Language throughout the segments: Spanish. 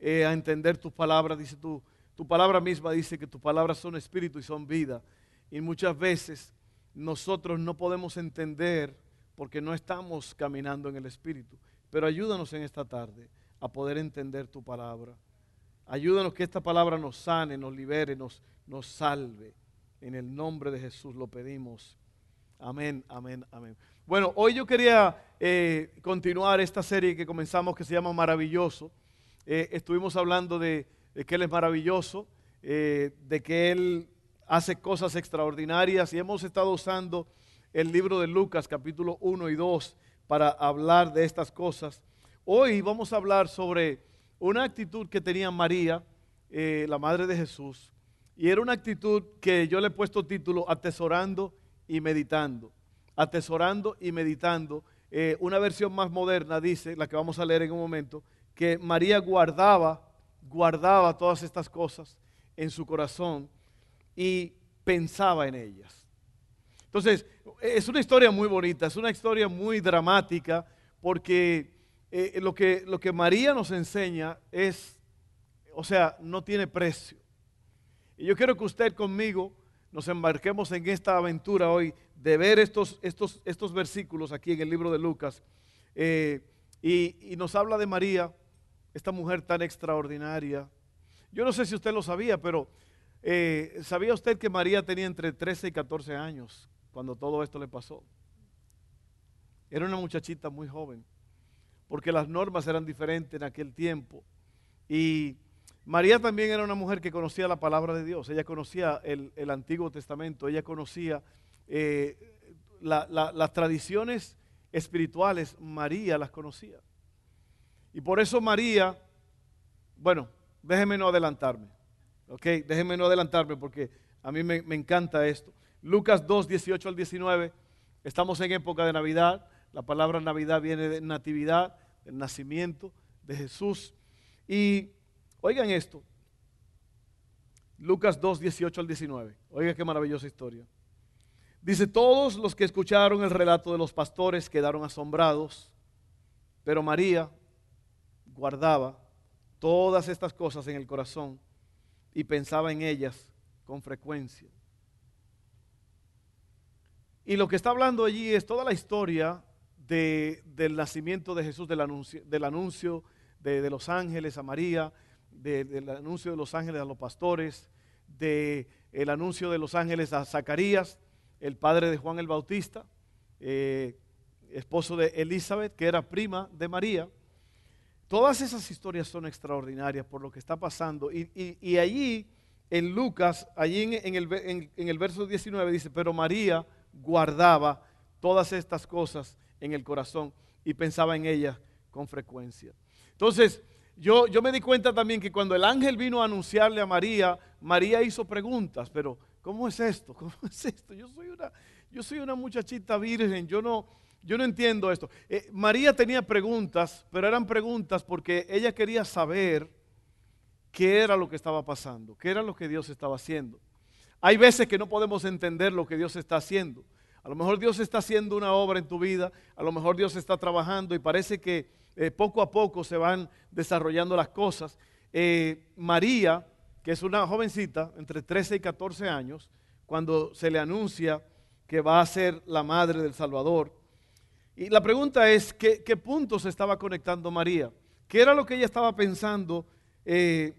eh, a entender tus palabras. Dice tu, tu palabra misma dice que tus palabras son espíritu y son vida. Y muchas veces nosotros no podemos entender porque no estamos caminando en el espíritu. Pero ayúdanos en esta tarde a poder entender tu palabra. Ayúdanos que esta palabra nos sane, nos libere, nos, nos salve. En el nombre de Jesús lo pedimos. Amén, amén, amén. Bueno, hoy yo quería eh, continuar esta serie que comenzamos que se llama Maravilloso. Eh, estuvimos hablando de, que Él es maravilloso, eh, de que Él hace cosas extraordinarias y hemos estado usando el libro de Lucas capítulo 1 y 2 para hablar de estas cosas. Hoy vamos a hablar sobre una actitud que tenía María, la madre de Jesús, y era una actitud que yo le he puesto título atesorando y meditando atesorando y meditando. Eh, una versión más moderna dice, la que vamos a leer en un momento, que María guardaba, guardaba todas estas cosas en su corazón y pensaba en ellas. Entonces, es una historia muy bonita, es una historia muy dramática, porque eh, lo, que, lo que María nos enseña es, o sea, no tiene precio. Y yo quiero que usted conmigo nos embarquemos en esta aventura hoy de ver estos, estos, estos versículos aquí en el libro de Lucas. Eh, y, nos habla de María, esta mujer tan extraordinaria. Yo no sé si usted lo sabía, pero eh, ¿sabía usted que María tenía entre 13 y 14 años cuando todo esto le pasó? Era una muchachita muy joven, porque las normas eran diferentes en aquel tiempo. Y María también era una mujer que conocía la palabra de Dios, ella conocía el, Antiguo Testamento, ella conocía eh, las tradiciones espirituales, María las conocía. Y por eso María, bueno, déjeme no adelantarme, ¿ok? Déjeme no adelantarme porque a mí me, encanta esto. Lucas 2, 18 al 19, estamos en época de Navidad, la palabra Navidad viene de natividad, del nacimiento de Jesús. Y oigan esto, Lucas 2, 18 al 19, oigan qué maravillosa historia. Dice, todos los que escucharon el relato de los pastores quedaron asombrados, pero María guardaba todas estas cosas en el corazón y pensaba en ellas con frecuencia. Y lo que está hablando allí es toda la historia del nacimiento de Jesús, del anuncio, del anuncio de, los ángeles a María, del anuncio de los ángeles a los pastores, del anuncio de los ángeles a Zacarías el padre de Juan el Bautista, eh, esposo de Elizabeth, que era prima de María. Todas esas historias son extraordinarias por lo que está pasando. Y, allí, en Lucas, allí en, el, en el verso 19 dice, pero María guardaba todas estas cosas en el corazón y pensaba en ellas con frecuencia. Entonces, yo, yo, me di cuenta también que cuando el ángel vino a anunciarle a María, María hizo preguntas, pero ¿Cómo es esto? ¿Cómo es esto? Yo soy una, yo soy una muchachita virgen, yo no, yo no entiendo esto. Eh, María tenía preguntas, pero eran preguntas porque ella quería saber qué era lo que estaba pasando, qué era lo que Dios estaba haciendo. Hay veces que no podemos entender lo que Dios está haciendo. A lo mejor Dios está haciendo una obra en tu vida, a lo mejor Dios está trabajando y parece que eh, poco a poco se van desarrollando las cosas. Eh, María que es una jovencita entre 13 y 14 años, cuando se le anuncia que va a ser la madre del Salvador. Y la pregunta es, ¿qué, qué punto se estaba conectando María? ¿Qué era lo que ella estaba pensando eh,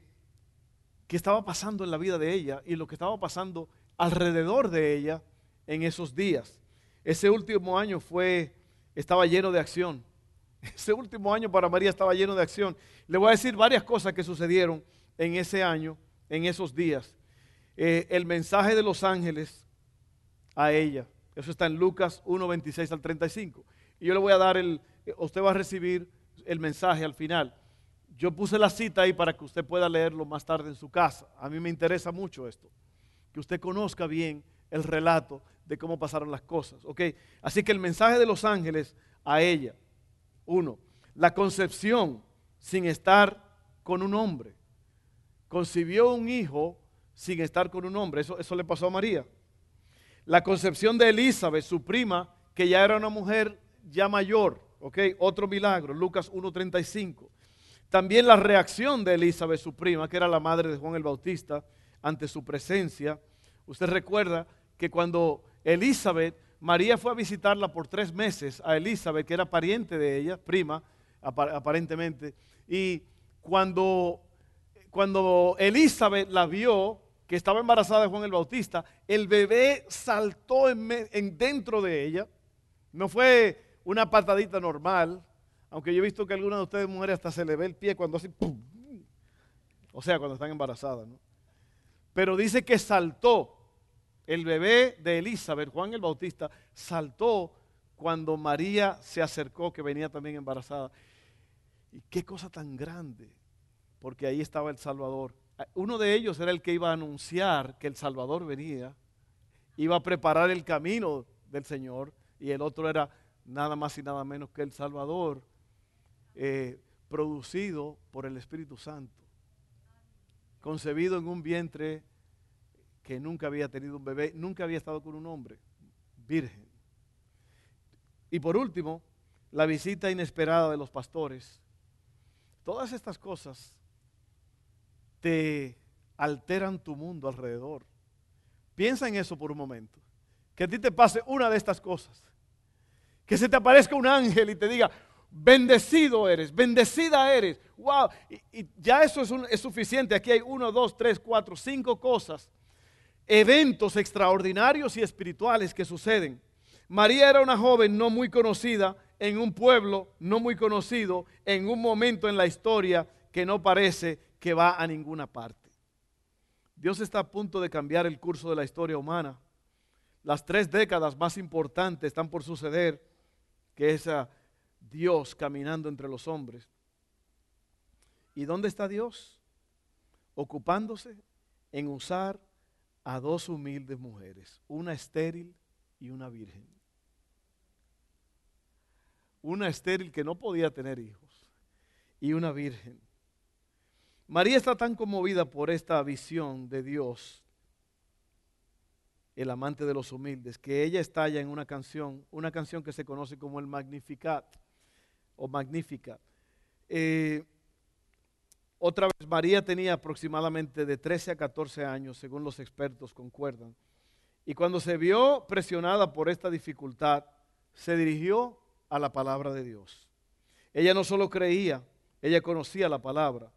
que estaba pasando en la vida de ella y lo que estaba pasando alrededor de ella en esos días? Ese último año fue, estaba lleno de acción. Ese último año para María estaba lleno de acción. Le voy a decir varias cosas que sucedieron en ese año en esos días. Eh, el mensaje de los ángeles a ella. Eso está en Lucas 1, 26 al 35. Y yo le voy a dar el, usted va a recibir el mensaje al final. yo puse la cita ahí para que usted pueda leerlo más tarde en su casa. A mí me interesa mucho esto, que usted conozca bien el relato de cómo pasaron las cosas. ¿ok? Así que el mensaje de los ángeles a ella, uno, la concepción sin estar con un hombre. Concibió un hijo sin estar con un hombre. Eso, eso le pasó a María. La concepción de Elizabeth, su prima, que ya era una mujer ya mayor. ¿ok? Otro milagro, Lucas 1.35. También la reacción de Elizabeth, su prima, que era la madre de Juan el Bautista, ante su presencia. Usted recuerda que cuando Elizabeth, María fue a visitarla por tres meses a Elizabeth, que era pariente de ella, prima, aparentemente, y cuando, cuando Elizabeth la vio, que estaba embarazada de Juan el Bautista, el bebé saltó en, dentro de ella. No fue una patadita normal, aunque yo he visto que algunas de ustedes mujeres hasta se le ve el pie cuando así, ¡pum! o sea, cuando están embarazadas. ¿no? Pero dice que saltó. El bebé de Elizabeth, Juan el Bautista, saltó cuando María se acercó, que venía también embarazada. Y qué cosa tan grande, porque ahí estaba el Salvador. Uno de ellos era el que iba a anunciar que el Salvador venía, iba a preparar el camino del Señor, y el otro era nada más y nada menos que el Salvador, eh, producido por el Espíritu Santo, concebido en un vientre que nunca había tenido un bebé, nunca había estado con un hombre, virgen. Y por último, la visita inesperada de los pastores Todas estas cosas te alteran tu mundo alrededor. Piensa en eso por un momento. Que a ti te pase una de estas cosas. Que se te aparezca un ángel y te diga, bendecido eres, bendecida eres. Wow. Y, ya eso es, suficiente. Aquí hay uno, dos, tres, cuatro, cinco cosas. Eventos extraordinarios y espirituales que suceden. María era una joven no muy conocida en un pueblo no muy conocido, en un momento en la historia que no parece que va a ninguna parte. Dios está a punto de cambiar el curso de la historia humana. Las tres décadas más importantes están por suceder, que es a Dios caminando entre los hombres. ¿Y dónde está Dios? Ocupándose en usar a dos humildes mujeres, una estéril y una virgen una estéril que no podía tener hijos y una virgen. María está tan conmovida por esta visión de Dios, el amante de los humildes, que ella estalla en una canción, una canción que se conoce como el Magnificat o Magnífica. Eh, otra vez, María tenía aproximadamente de 13 a 14 años, según los expertos concuerdan. Y cuando se vio presionada por esta dificultad, se dirigió a la palabra de Dios. Ella no solo creía, ella conocía la palabra.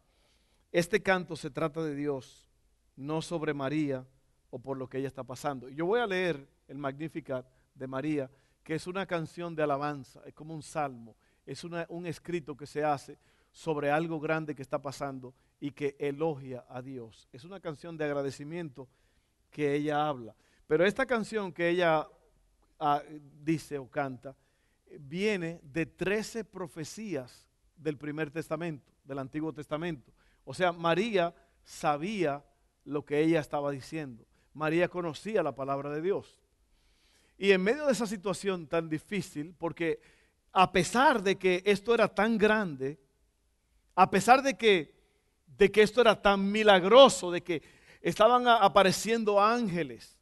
Este canto se trata de Dios, no sobre María o por lo que ella está pasando. Yo voy a leer el Magnificat de María, que es una canción de alabanza, es como un salmo, es un escrito que se hace sobre algo grande que está pasando y que elogia a Dios. Es una canción de agradecimiento que ella habla. Pero esta canción que ella ah, dice o canta, viene de 13 profecías del primer testamento, del Antiguo Testamento. O sea, María sabía lo que ella estaba diciendo. María conocía la palabra de Dios. Y en medio de esa situación tan difícil, porque a pesar de que esto era tan grande, a pesar de que, de que esto era tan milagroso, de que estaban apareciendo ángeles,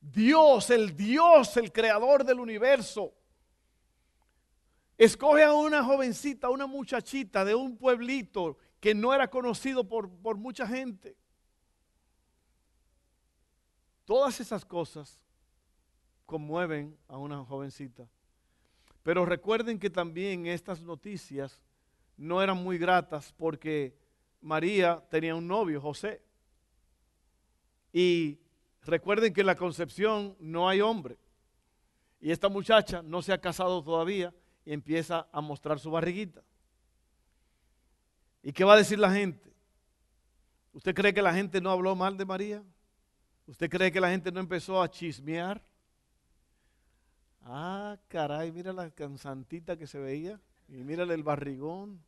Dios, el Dios, el creador del universo, Escoge a una jovencita, una muchachita de un pueblito que no era conocido por, por mucha gente. Todas esas cosas conmueven a una jovencita. Pero recuerden que también estas noticias no eran muy gratas porque María tenía un novio, José. Y recuerden que en la concepción no hay hombre. Y esta muchacha no se ha casado todavía y empieza a mostrar su barriguita. ¿Y qué va a decir la gente? ¿Usted cree que la gente no habló mal de María? ¿Usted cree que la gente no empezó a chismear? Ah, caray, mira la cansantita que se veía y mírale el barrigón.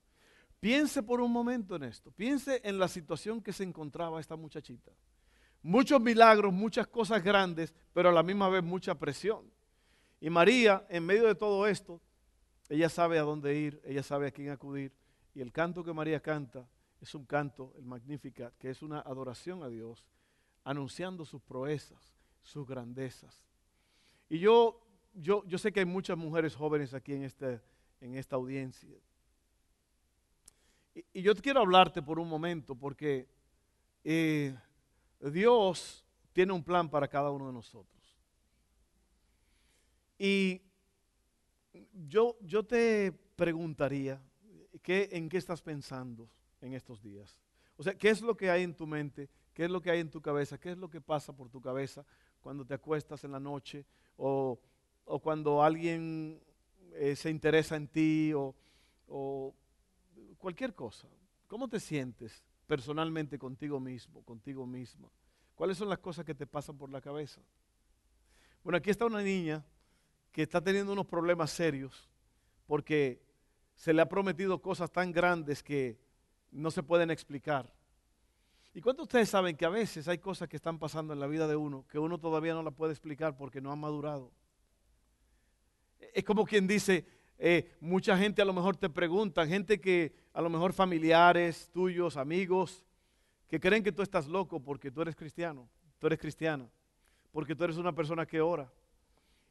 Piense por un momento en esto. Piense en la situación que se encontraba esta muchachita. Muchos milagros, muchas cosas grandes, pero a la misma vez mucha presión. Y María, en medio de todo esto, ella sabe a dónde ir, ella sabe a quién acudir. Y el canto que María canta es un canto, el Magnificat, que es una adoración a Dios, anunciando sus proezas, sus grandezas. Y yo, yo, yo sé que hay muchas mujeres jóvenes aquí en, este, en esta audiencia. Y, y, yo quiero hablarte por un momento porque eh, Dios tiene un plan para cada uno de nosotros. Y yo, yo te preguntaría, ¿qué, ¿en qué estás pensando en estos días? O sea, ¿qué es lo que hay en tu mente? ¿Qué es lo que hay en tu cabeza? ¿Qué es lo que pasa por tu cabeza cuando te acuestas en la noche o, o cuando alguien eh, se interesa en ti o, o cualquier cosa? ¿Cómo te sientes personalmente contigo mismo, contigo misma? ¿Cuáles son las cosas que te pasan por la cabeza? Bueno, aquí está una niña que está teniendo unos problemas serios porque se le ha prometido cosas tan grandes que no se pueden explicar. ¿Y cuántos de ustedes saben que a veces hay cosas que están pasando en la vida de uno que uno todavía no la puede explicar porque no ha madurado? Es como quien dice, eh, mucha gente a lo mejor te pregunta, gente que a lo mejor familiares tuyos, amigos, que creen que tú estás loco porque tú eres cristiano, tú eres cristiana, porque tú eres una persona que ora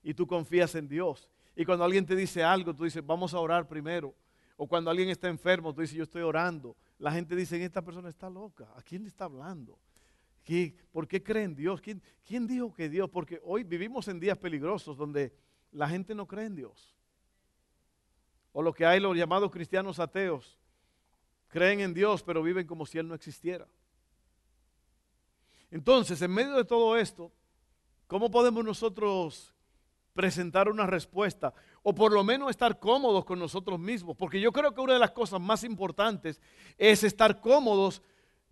y tú confías en Dios. Y cuando alguien te dice algo, tú dices, vamos a orar primero. O cuando alguien está enfermo, tú dices, yo estoy orando. La gente dice, esta persona está loca. ¿A quién le está hablando? ¿Por qué cree en Dios? ¿Quién, ¿Quién dijo que Dios? Porque hoy vivimos en días peligrosos donde la gente no cree en Dios. O lo que hay los llamados cristianos ateos. Creen en Dios, pero viven como si Él no existiera. Entonces, en medio de todo esto, ¿cómo podemos nosotros presentar una respuesta o por lo menos estar cómodos con nosotros mismos. Porque yo creo que una de las cosas más importantes es estar cómodos.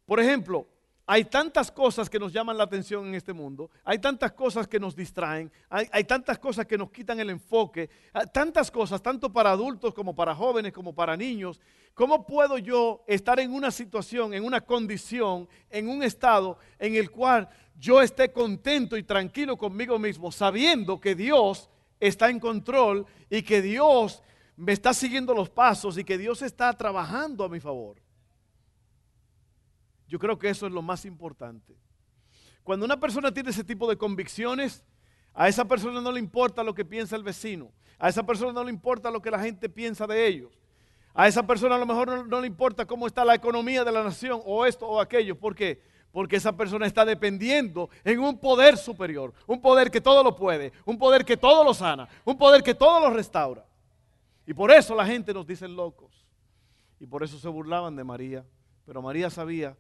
Por ejemplo, hay tantas cosas que nos llaman la atención en este mundo, hay tantas cosas que nos distraen, hay, tantas cosas que nos quitan el enfoque, tantas cosas, tanto para adultos como para jóvenes, como para niños. ¿Cómo puedo yo estar en una situación, en una condición, en un estado en el cual yo esté contento y tranquilo conmigo mismo, sabiendo que Dios está en control y que Dios me está siguiendo los pasos y que Dios está trabajando a mi favor. Yo creo que eso es lo más importante. Cuando una persona tiene ese tipo de convicciones, a esa persona no le importa lo que piensa el vecino, a esa persona no le importa lo que la gente piensa de ellos, a esa persona a lo mejor no, le importa cómo está la economía de la nación o esto o aquello. ¿Por qué? Porque esa persona está dependiendo en un poder superior, un poder que todo lo puede, un poder que todo lo sana, un poder que todo lo restaura. Y por eso la gente nos dice locos. Y por eso se burlaban de María. Pero María sabía,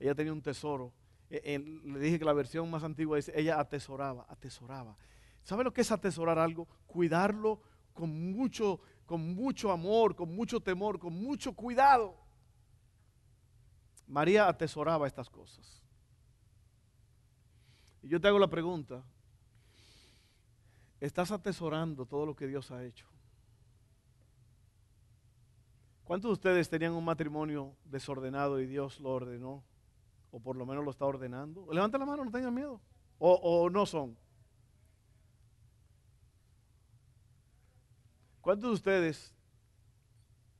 ella tenía un tesoro. E, le dije que la versión más antigua dice, ella atesoraba, atesoraba. ¿Sabe lo que es atesorar algo? Cuidarlo con mucho, con mucho amor, con mucho temor, con mucho cuidado. María atesoraba estas cosas. Y yo te hago la pregunta, ¿estás atesorando todo lo que Dios ha hecho? ¿Cuántos de ustedes tenían un matrimonio desordenado y Dios lo ordenó? O por lo menos lo está ordenando. Levanta la mano, no tengan miedo. O, o no son. ¿Cuántos de ustedes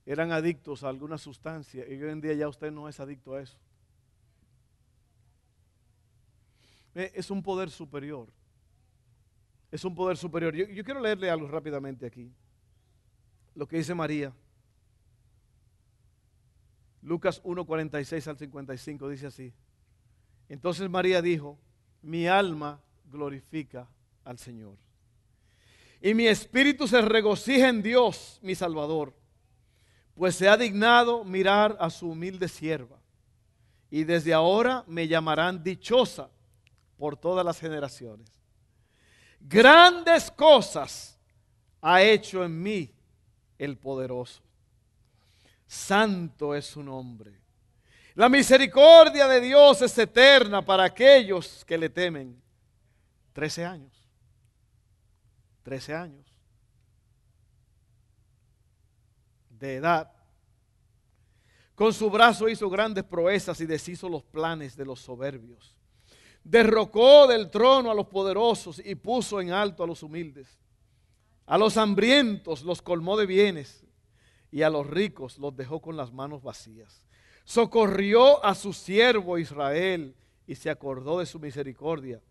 eran adictos a alguna sustancia y hoy en día ya usted no es adicto a eso. Es un poder superior. Es un poder superior. Yo, yo quiero leerle algo rápidamente aquí. Lo que dice María. Lucas 1, 46 al 55 dice así. Entonces María dijo, mi alma glorifica al Señor. Y mi espíritu se regocija en Dios, mi Salvador pues se ha dignado mirar a su humilde sierva. Y desde ahora me llamarán dichosa por todas las generaciones. Grandes cosas ha hecho en mí el poderoso. Santo es su nombre. La misericordia de Dios es eterna para aquellos que le temen. Trece años. Trece años. De edad. Con su brazo hizo grandes proezas y deshizo los planes de los soberbios. Derrocó del trono a los poderosos y puso en alto a los humildes. A los hambrientos los colmó de bienes y a los ricos los dejó con las manos vacías. Socorrió a su siervo Israel y se acordó de su misericordia,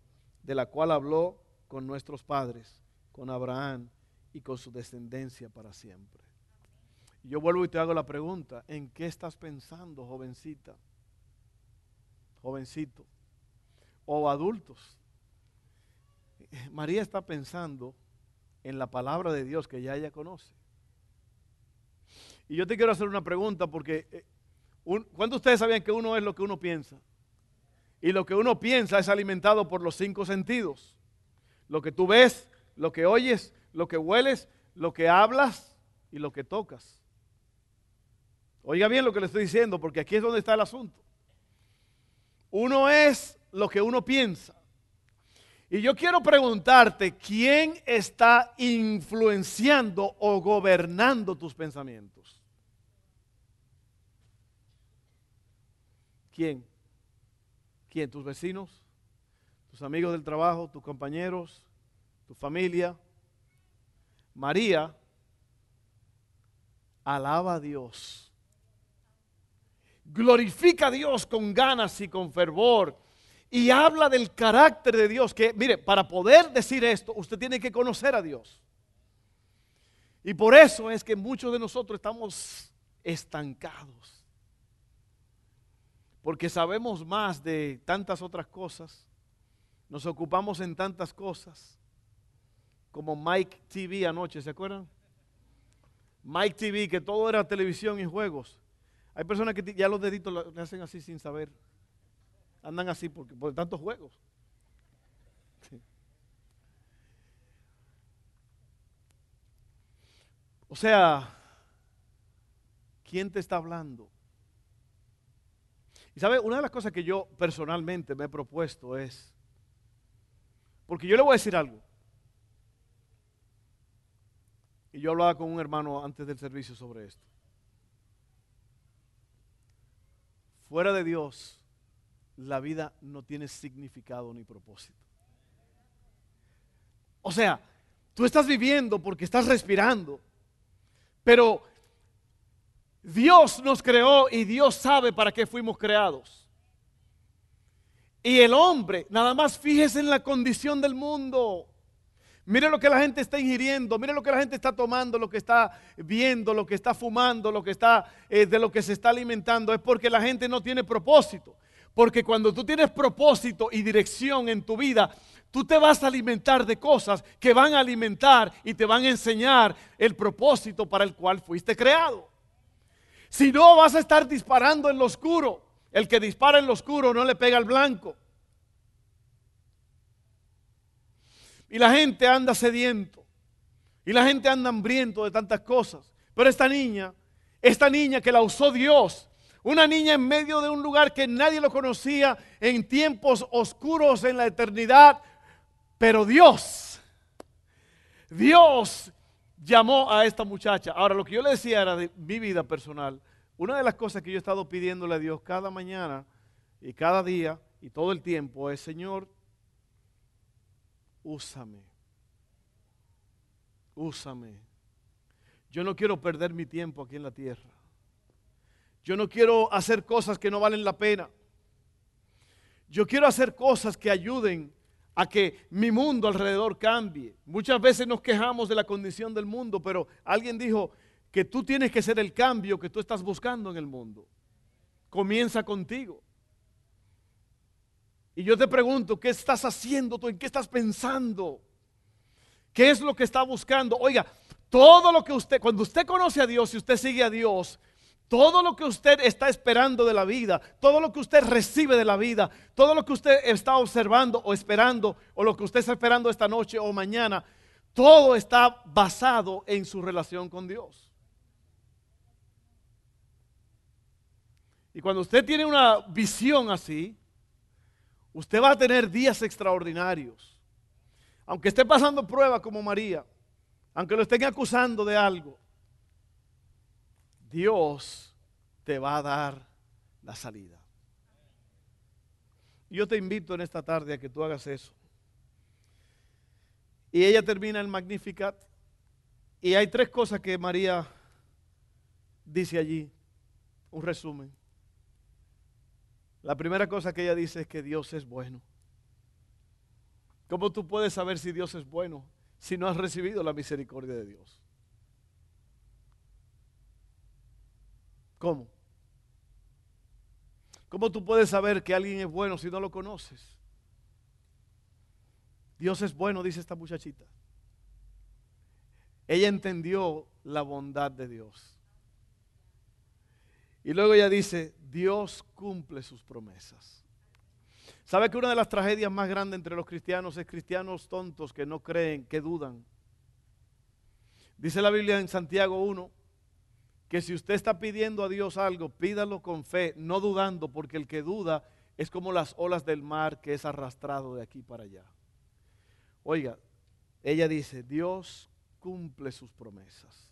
de la cual habló con nuestros padres, con Abraham y con su descendencia para siempre. Yo vuelvo y te hago la pregunta, ¿en qué estás pensando, jovencita? Jovencito. O adultos. María está pensando en la palabra de Dios que ya ella conoce. Y yo te quiero hacer una pregunta porque eh, ¿cuántos de ustedes sabían que uno es lo que uno piensa? Y lo que uno piensa es alimentado por los cinco sentidos. Lo que tú ves, lo que oyes, lo que hueles, lo que hablas y lo que tocas. Oiga bien lo que le estoy diciendo porque aquí es donde está el asunto. Uno es lo que uno piensa. Y yo quiero preguntarte, ¿quién está influenciando o gobernando tus pensamientos? ¿Quién? ¿Quién? ¿Tus vecinos? ¿Tus amigos del trabajo? ¿Tus compañeros? ¿Tu familia? María alaba a Dios. Glorifica a Dios con ganas y con fervor y habla del carácter de Dios, que mire, para poder decir esto, usted tiene que conocer a Dios. Y por eso es que muchos de nosotros estamos estancados. Porque sabemos más de tantas otras cosas, nos ocupamos en tantas cosas, como Mike TV anoche, ¿se acuerdan? Mike TV, que todo era televisión y juegos. Hay personas que ya los deditos le hacen así sin saber andan así porque, por tantos juegos. O sea, ¿quién te está hablando? Y sabe, una de las cosas que yo personalmente me he propuesto es, porque yo le voy a decir algo. Y yo hablaba con un hermano antes del servicio sobre esto. Fuera de Dios, la vida no tiene significado ni propósito. O sea, tú estás viviendo porque estás respirando, pero Dios nos creó y Dios sabe para qué fuimos creados. Y el hombre, nada más fíjese en la condición del mundo. Mire lo que la gente está ingiriendo, mire lo que la gente está tomando, lo que está viendo, lo que está fumando, lo que está eh, de lo que se está alimentando. Es porque la gente no tiene propósito. Porque cuando tú tienes propósito y dirección en tu vida, tú te vas a alimentar de cosas que van a alimentar y te van a enseñar el propósito para el cual fuiste creado. Si no, vas a estar disparando en lo oscuro. El que dispara en lo oscuro no le pega al blanco. Y la gente anda sediento. Y la gente anda hambriento de tantas cosas. Pero esta niña, esta niña que la usó Dios una niña en medio de un lugar que nadie lo conocía, en tiempos oscuros en la eternidad. Pero Dios, Dios llamó a esta muchacha. Ahora, lo que yo le decía era de mi vida personal. Una de las cosas que yo he estado pidiéndole a Dios cada mañana y cada día y todo el tiempo es, Señor, úsame. Úsame. Yo no quiero perder mi tiempo aquí en la tierra. Yo no quiero hacer cosas que no valen la pena. Yo quiero hacer cosas que ayuden a que mi mundo alrededor cambie. Muchas veces nos quejamos de la condición del mundo, pero alguien dijo que tú tienes que ser el cambio que tú estás buscando en el mundo. Comienza contigo. Y yo te pregunto, ¿qué estás haciendo tú? ¿En qué estás pensando? ¿Qué es lo que está buscando? Oiga, todo lo que usted, cuando usted conoce a Dios y usted sigue a Dios, todo lo que usted está esperando de la vida, todo lo que usted recibe de la vida, todo lo que usted está observando o esperando, o lo que usted está esperando esta noche o mañana, todo está basado en su relación con Dios. Y cuando usted tiene una visión así, usted va a tener días extraordinarios. Aunque esté pasando pruebas como María, aunque lo estén acusando de algo, Dios te va a dar la salida. Yo te invito en esta tarde a que tú hagas eso. Y ella termina el Magnificat. Y hay tres cosas que María dice allí. Un resumen. La primera cosa que ella dice es que Dios es bueno. ¿Cómo tú puedes saber si Dios es bueno si no has recibido la misericordia de Dios? ¿Cómo? ¿Cómo tú puedes saber que alguien es bueno si no lo conoces? Dios es bueno, dice esta muchachita. Ella entendió la bondad de Dios. Y luego ella dice, Dios cumple sus promesas. ¿Sabe que una de las tragedias más grandes entre los cristianos es cristianos tontos que no creen, que dudan? Dice la Biblia en Santiago 1 que si usted está pidiendo a Dios algo, pídalo con fe, no dudando, porque el que duda es como las olas del mar que es arrastrado de aquí para allá. Oiga, ella dice, Dios cumple sus promesas.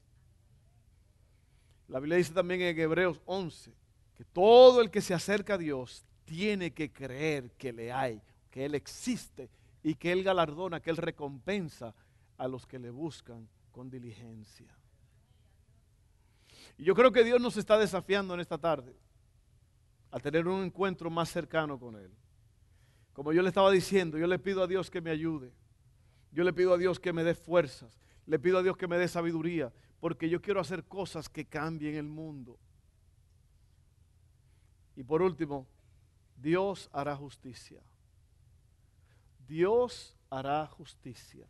La Biblia dice también en Hebreos 11 que todo el que se acerca a Dios tiene que creer que le hay, que Él existe y que Él galardona, que Él recompensa a los que le buscan con diligencia. Y yo creo que Dios nos está desafiando en esta tarde a tener un encuentro más cercano con Él. Como yo le estaba diciendo, yo le pido a Dios que me ayude. Yo le pido a Dios que me dé fuerzas. Le pido a Dios que me dé sabiduría. Porque yo quiero hacer cosas que cambien el mundo. Y por último, Dios hará justicia. Dios hará justicia.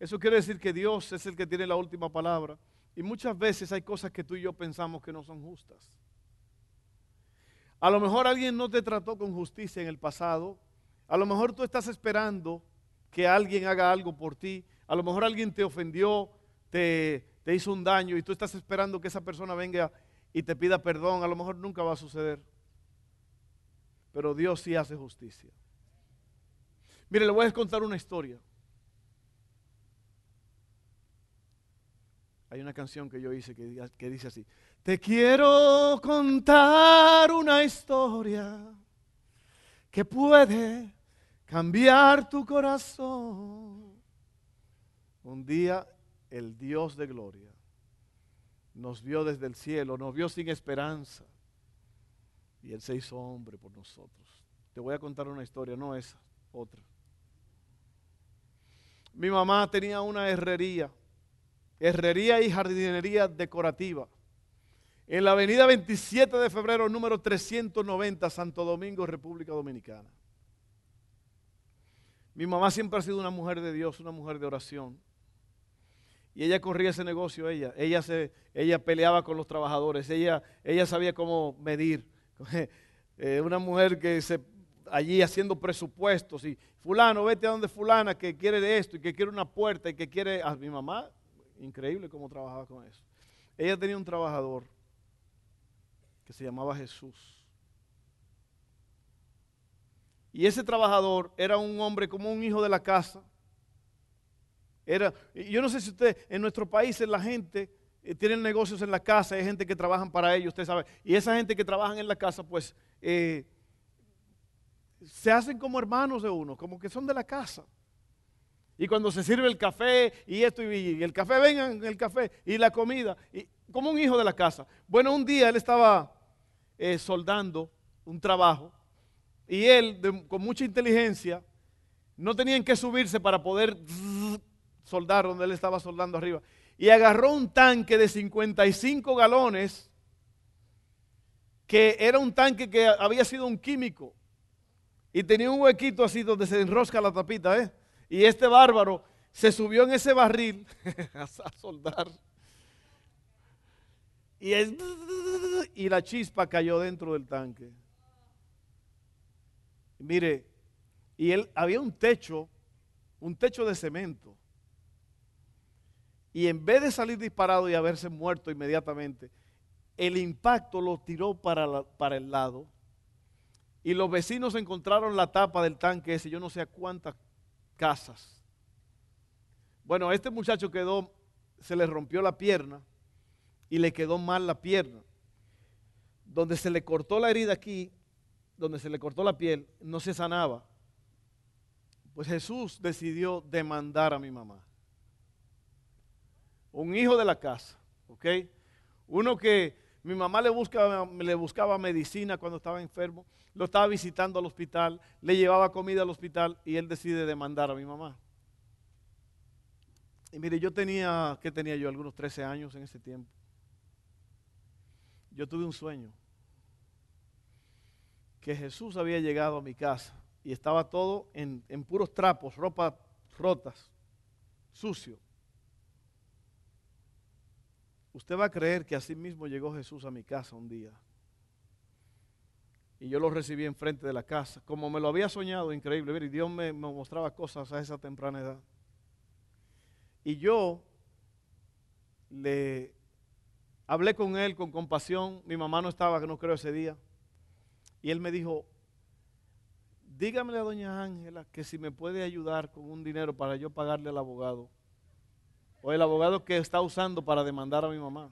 Eso quiere decir que Dios es el que tiene la última palabra. Y muchas veces hay cosas que tú y yo pensamos que no son justas. A lo mejor alguien no te trató con justicia en el pasado. A lo mejor tú estás esperando que alguien haga algo por ti. A lo mejor alguien te ofendió, te, te hizo un daño y tú estás esperando que esa persona venga y te pida perdón. A lo mejor nunca va a suceder. Pero Dios sí hace justicia. Mire, le voy a contar una historia. Hay una canción que yo hice que, dice así. Te quiero contar una historia que puede cambiar tu corazón. Un día el Dios de gloria nos vio desde el cielo, nos vio sin esperanza y Él se hizo hombre por nosotros. Te voy a contar una historia, no esa, otra. Mi mamá tenía una herrería herrería y jardinería decorativa. En la avenida 27 de febrero, número 390, Santo Domingo, República Dominicana. Mi mamá siempre ha sido una mujer de Dios, una mujer de oración. Y ella corría ese negocio, ella. Ella, se, ella peleaba con los trabajadores, ella, ella sabía cómo medir. Eh, una mujer que se allí haciendo presupuestos y fulano, vete a donde fulana que quiere de esto y que quiere una puerta y que quiere a mi mamá Increíble cómo trabajaba con eso. Ella tenía un trabajador que se llamaba Jesús. Y ese trabajador era un hombre como un hijo de la casa. Era, yo no sé si usted, en nuestro país la gente eh, tiene negocios en la casa, hay gente que trabajan para ellos, usted sabe. Y esa gente que trabajan en la casa, pues, eh, se hacen como hermanos de uno, como que son de la casa. Y cuando se sirve el café y esto y el café, vengan el café y la comida, y, como un hijo de la casa. Bueno, un día él estaba eh, soldando un trabajo y él, con mucha inteligencia, no tenían que subirse para poder soldar donde él estaba soldando arriba. Y agarró un tanque de 55 galones, que era un tanque que había sido un químico. Y tenía un huequito así donde se enrosca la tapita, ¿eh? Y este bárbaro se subió en ese barril a soldar. Y, y la chispa cayó dentro del tanque. Mire, y él había un techo, un techo de cemento. Y en vez de salir disparado y haberse muerto inmediatamente, el impacto lo tiró para, el lado. Y los vecinos encontraron la tapa del tanque ese, yo no sé a cuántas casas. Bueno, este muchacho quedó, se le rompió la pierna y le quedó mal la pierna. donde se le cortó la herida aquí, donde se le cortó la piel, no se sanaba. Pues Jesús decidió demandar a mi mamá. Un hijo de la casa, ¿ok? Uno que mi mamá le buscaba, le buscaba medicina cuando estaba enfermo, lo estaba visitando al hospital, le llevaba comida al hospital y él decide demandar a mi mamá. Y mire, yo tenía, ¿qué tenía yo? Algunos 13 años en ese tiempo. Yo tuve un sueño que Jesús había llegado a mi casa y estaba todo en, en puros trapos, ropa rotas, sucio. Usted va a creer que así mismo llegó Jesús a mi casa un día. Y yo lo recibí enfrente de la casa. Como me lo había soñado, increíble. Y Dios me, me mostraba cosas a esa temprana edad. Y yo le hablé con él con compasión. Mi mamá no estaba, que no creo, ese día. Y él me dijo, dígame a doña Ángela que si me puede ayudar con un dinero para yo pagarle al abogado. O el abogado que está usando para demandar a mi mamá.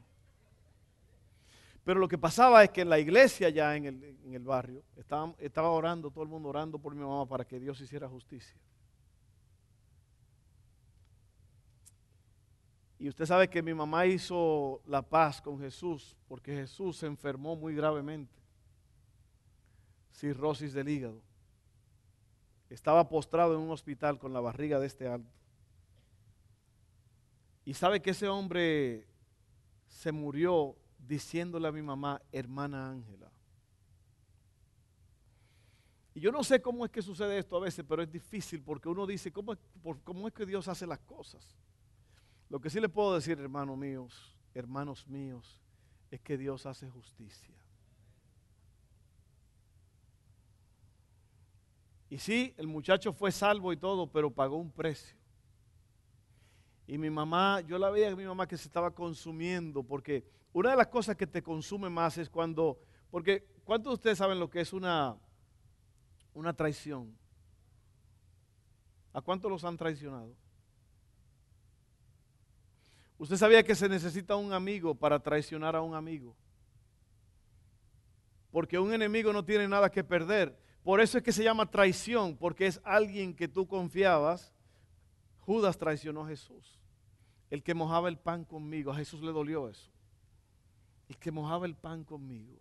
Pero lo que pasaba es que en la iglesia ya en el, barrio estaba, estaba orando, todo el mundo orando por mi mamá para que Dios hiciera justicia. Y usted sabe que mi mamá hizo la paz con Jesús porque Jesús se enfermó muy gravemente. Cirrosis del hígado. Estaba postrado en un hospital con la barriga de este alto. Y sabe que ese hombre se murió diciéndole a mi mamá, hermana Ángela. Y yo no sé cómo es que sucede esto a veces, pero es difícil porque uno dice, ¿cómo es, cómo es que Dios hace las cosas? Lo que sí le puedo decir, hermanos míos, hermanos míos, es que Dios hace justicia. Y sí, el muchacho fue salvo y todo, pero pagó un precio. Y mi mamá, yo la veía a mi mamá que se estaba consumiendo, porque una de las cosas que te consume más es cuando, porque ¿cuántos de ustedes saben lo que es una, una traición? ¿A cuántos los han traicionado? Usted sabía que se necesita un amigo para traicionar a un amigo. Porque un enemigo no tiene nada que perder. Por eso es que se llama traición, porque es alguien que tú confiabas. Judas traicionó a Jesús. El que mojaba el pan conmigo, a Jesús le dolió eso. El que mojaba el pan conmigo.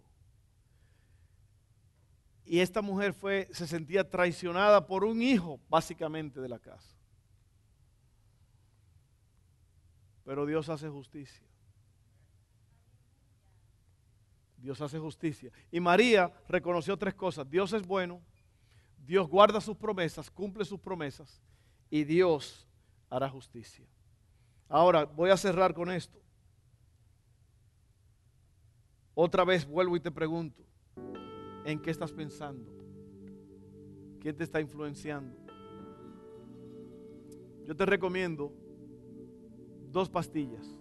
Y esta mujer fue, se sentía traicionada por un hijo, básicamente, de la casa. Pero Dios hace justicia. Dios hace justicia. Y María reconoció tres cosas. Dios es bueno, Dios guarda sus promesas, cumple sus promesas y Dios hará justicia. Ahora voy a cerrar con esto. Otra vez vuelvo y te pregunto, ¿en qué estás pensando? ¿Quién te está influenciando? Yo te recomiendo dos pastillas.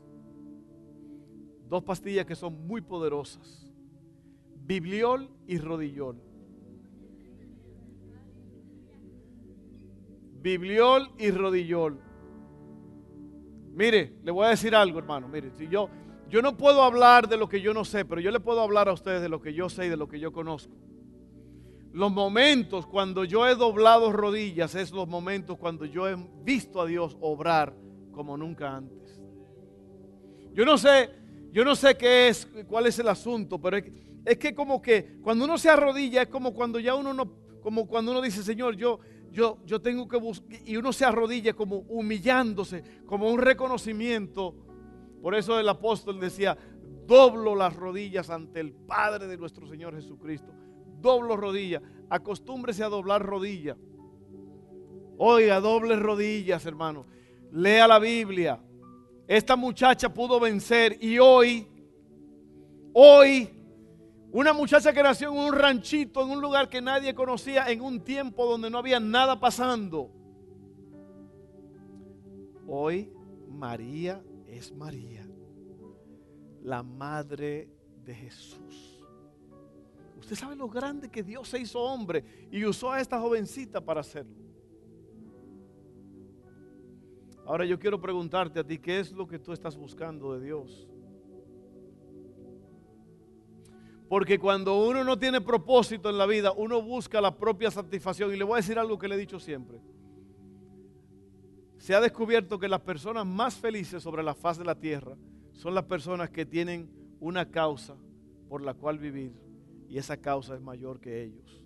Dos pastillas que son muy poderosas. Bibliol y rodillol. Bibliol y rodillol. Mire, le voy a decir algo, hermano. Mire, si yo, yo no puedo hablar de lo que yo no sé, pero yo le puedo hablar a ustedes de lo que yo sé y de lo que yo conozco. Los momentos cuando yo he doblado rodillas es los momentos cuando yo he visto a Dios obrar como nunca antes. Yo no sé, yo no sé qué es, cuál es el asunto, pero es, que como que cuando uno se arrodilla es como cuando ya uno no, como cuando uno dice, Señor, yo, yo, yo tengo que buscar, y uno se arrodilla como humillándose, como un reconocimiento. Por eso el apóstol decía, doblo las rodillas ante el Padre de nuestro Señor Jesucristo. Doblo rodillas, acostúmbrese a doblar rodillas. Oiga, doble rodillas, hermano lea la Biblia. Esta muchacha pudo vencer y hoy, hoy, una muchacha que nació en un ranchito, en un lugar que nadie conocía, en un tiempo donde no había nada pasando. Hoy María es María, la madre de Jesús. Usted sabe lo grande que Dios se hizo hombre y usó a esta jovencita para hacerlo. Ahora yo quiero preguntarte a ti, ¿qué es lo que tú estás buscando de Dios? Porque cuando uno no tiene propósito en la vida, uno busca la propia satisfacción. Y le voy a decir algo que le he dicho siempre. Se ha descubierto que las personas más felices sobre la faz de la tierra son las personas que tienen una causa por la cual vivir y esa causa es mayor que ellos.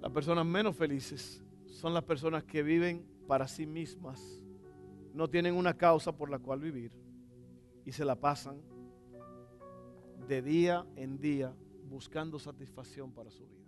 Las personas menos felices son las personas que viven para sí mismas, no tienen una causa por la cual vivir y se la pasan de día en día buscando satisfacción para su vida.